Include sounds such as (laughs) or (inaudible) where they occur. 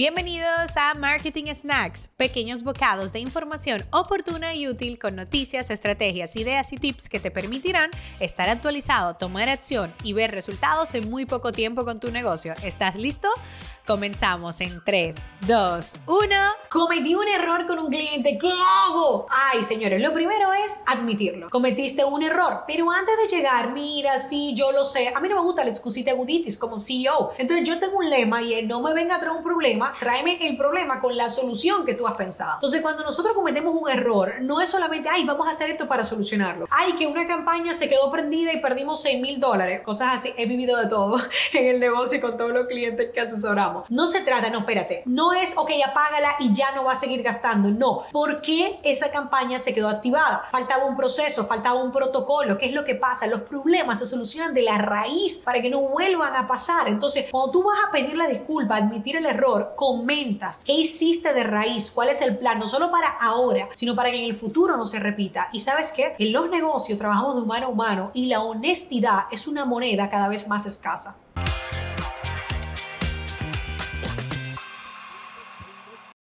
Bienvenidos a Marketing Snacks, pequeños bocados de información oportuna y útil con noticias, estrategias, ideas y tips que te permitirán estar actualizado, tomar acción y ver resultados en muy poco tiempo con tu negocio. ¿Estás listo? Comenzamos en 3, 2, 1. Cometí un error con un cliente. ¿Qué hago? Ay, señores, lo primero es admitirlo. Cometiste un error, pero antes de llegar, mira, sí, yo lo sé. A mí no me gusta la excusita aguditis como CEO. Entonces yo tengo un lema y él no me venga a traer un problema tráeme el problema con la solución que tú has pensado. Entonces, cuando nosotros cometemos un error, no es solamente, ay, vamos a hacer esto para solucionarlo. Ay, que una campaña se quedó prendida y perdimos 6 mil dólares. Cosas así. He vivido de todo (laughs) en el negocio y con todos los clientes que asesoramos. No se trata, no, espérate. No es, ok, apágala y ya no va a seguir gastando. No. ¿Por qué esa campaña se quedó activada? Faltaba un proceso, faltaba un protocolo. ¿Qué es lo que pasa? Los problemas se solucionan de la raíz para que no vuelvan a pasar. Entonces, cuando tú vas a pedir la disculpa, admitir el error, comentas qué hiciste de raíz, cuál es el plan, no solo para ahora, sino para que en el futuro no se repita. Y sabes qué, en los negocios trabajamos de humano a humano y la honestidad es una moneda cada vez más escasa.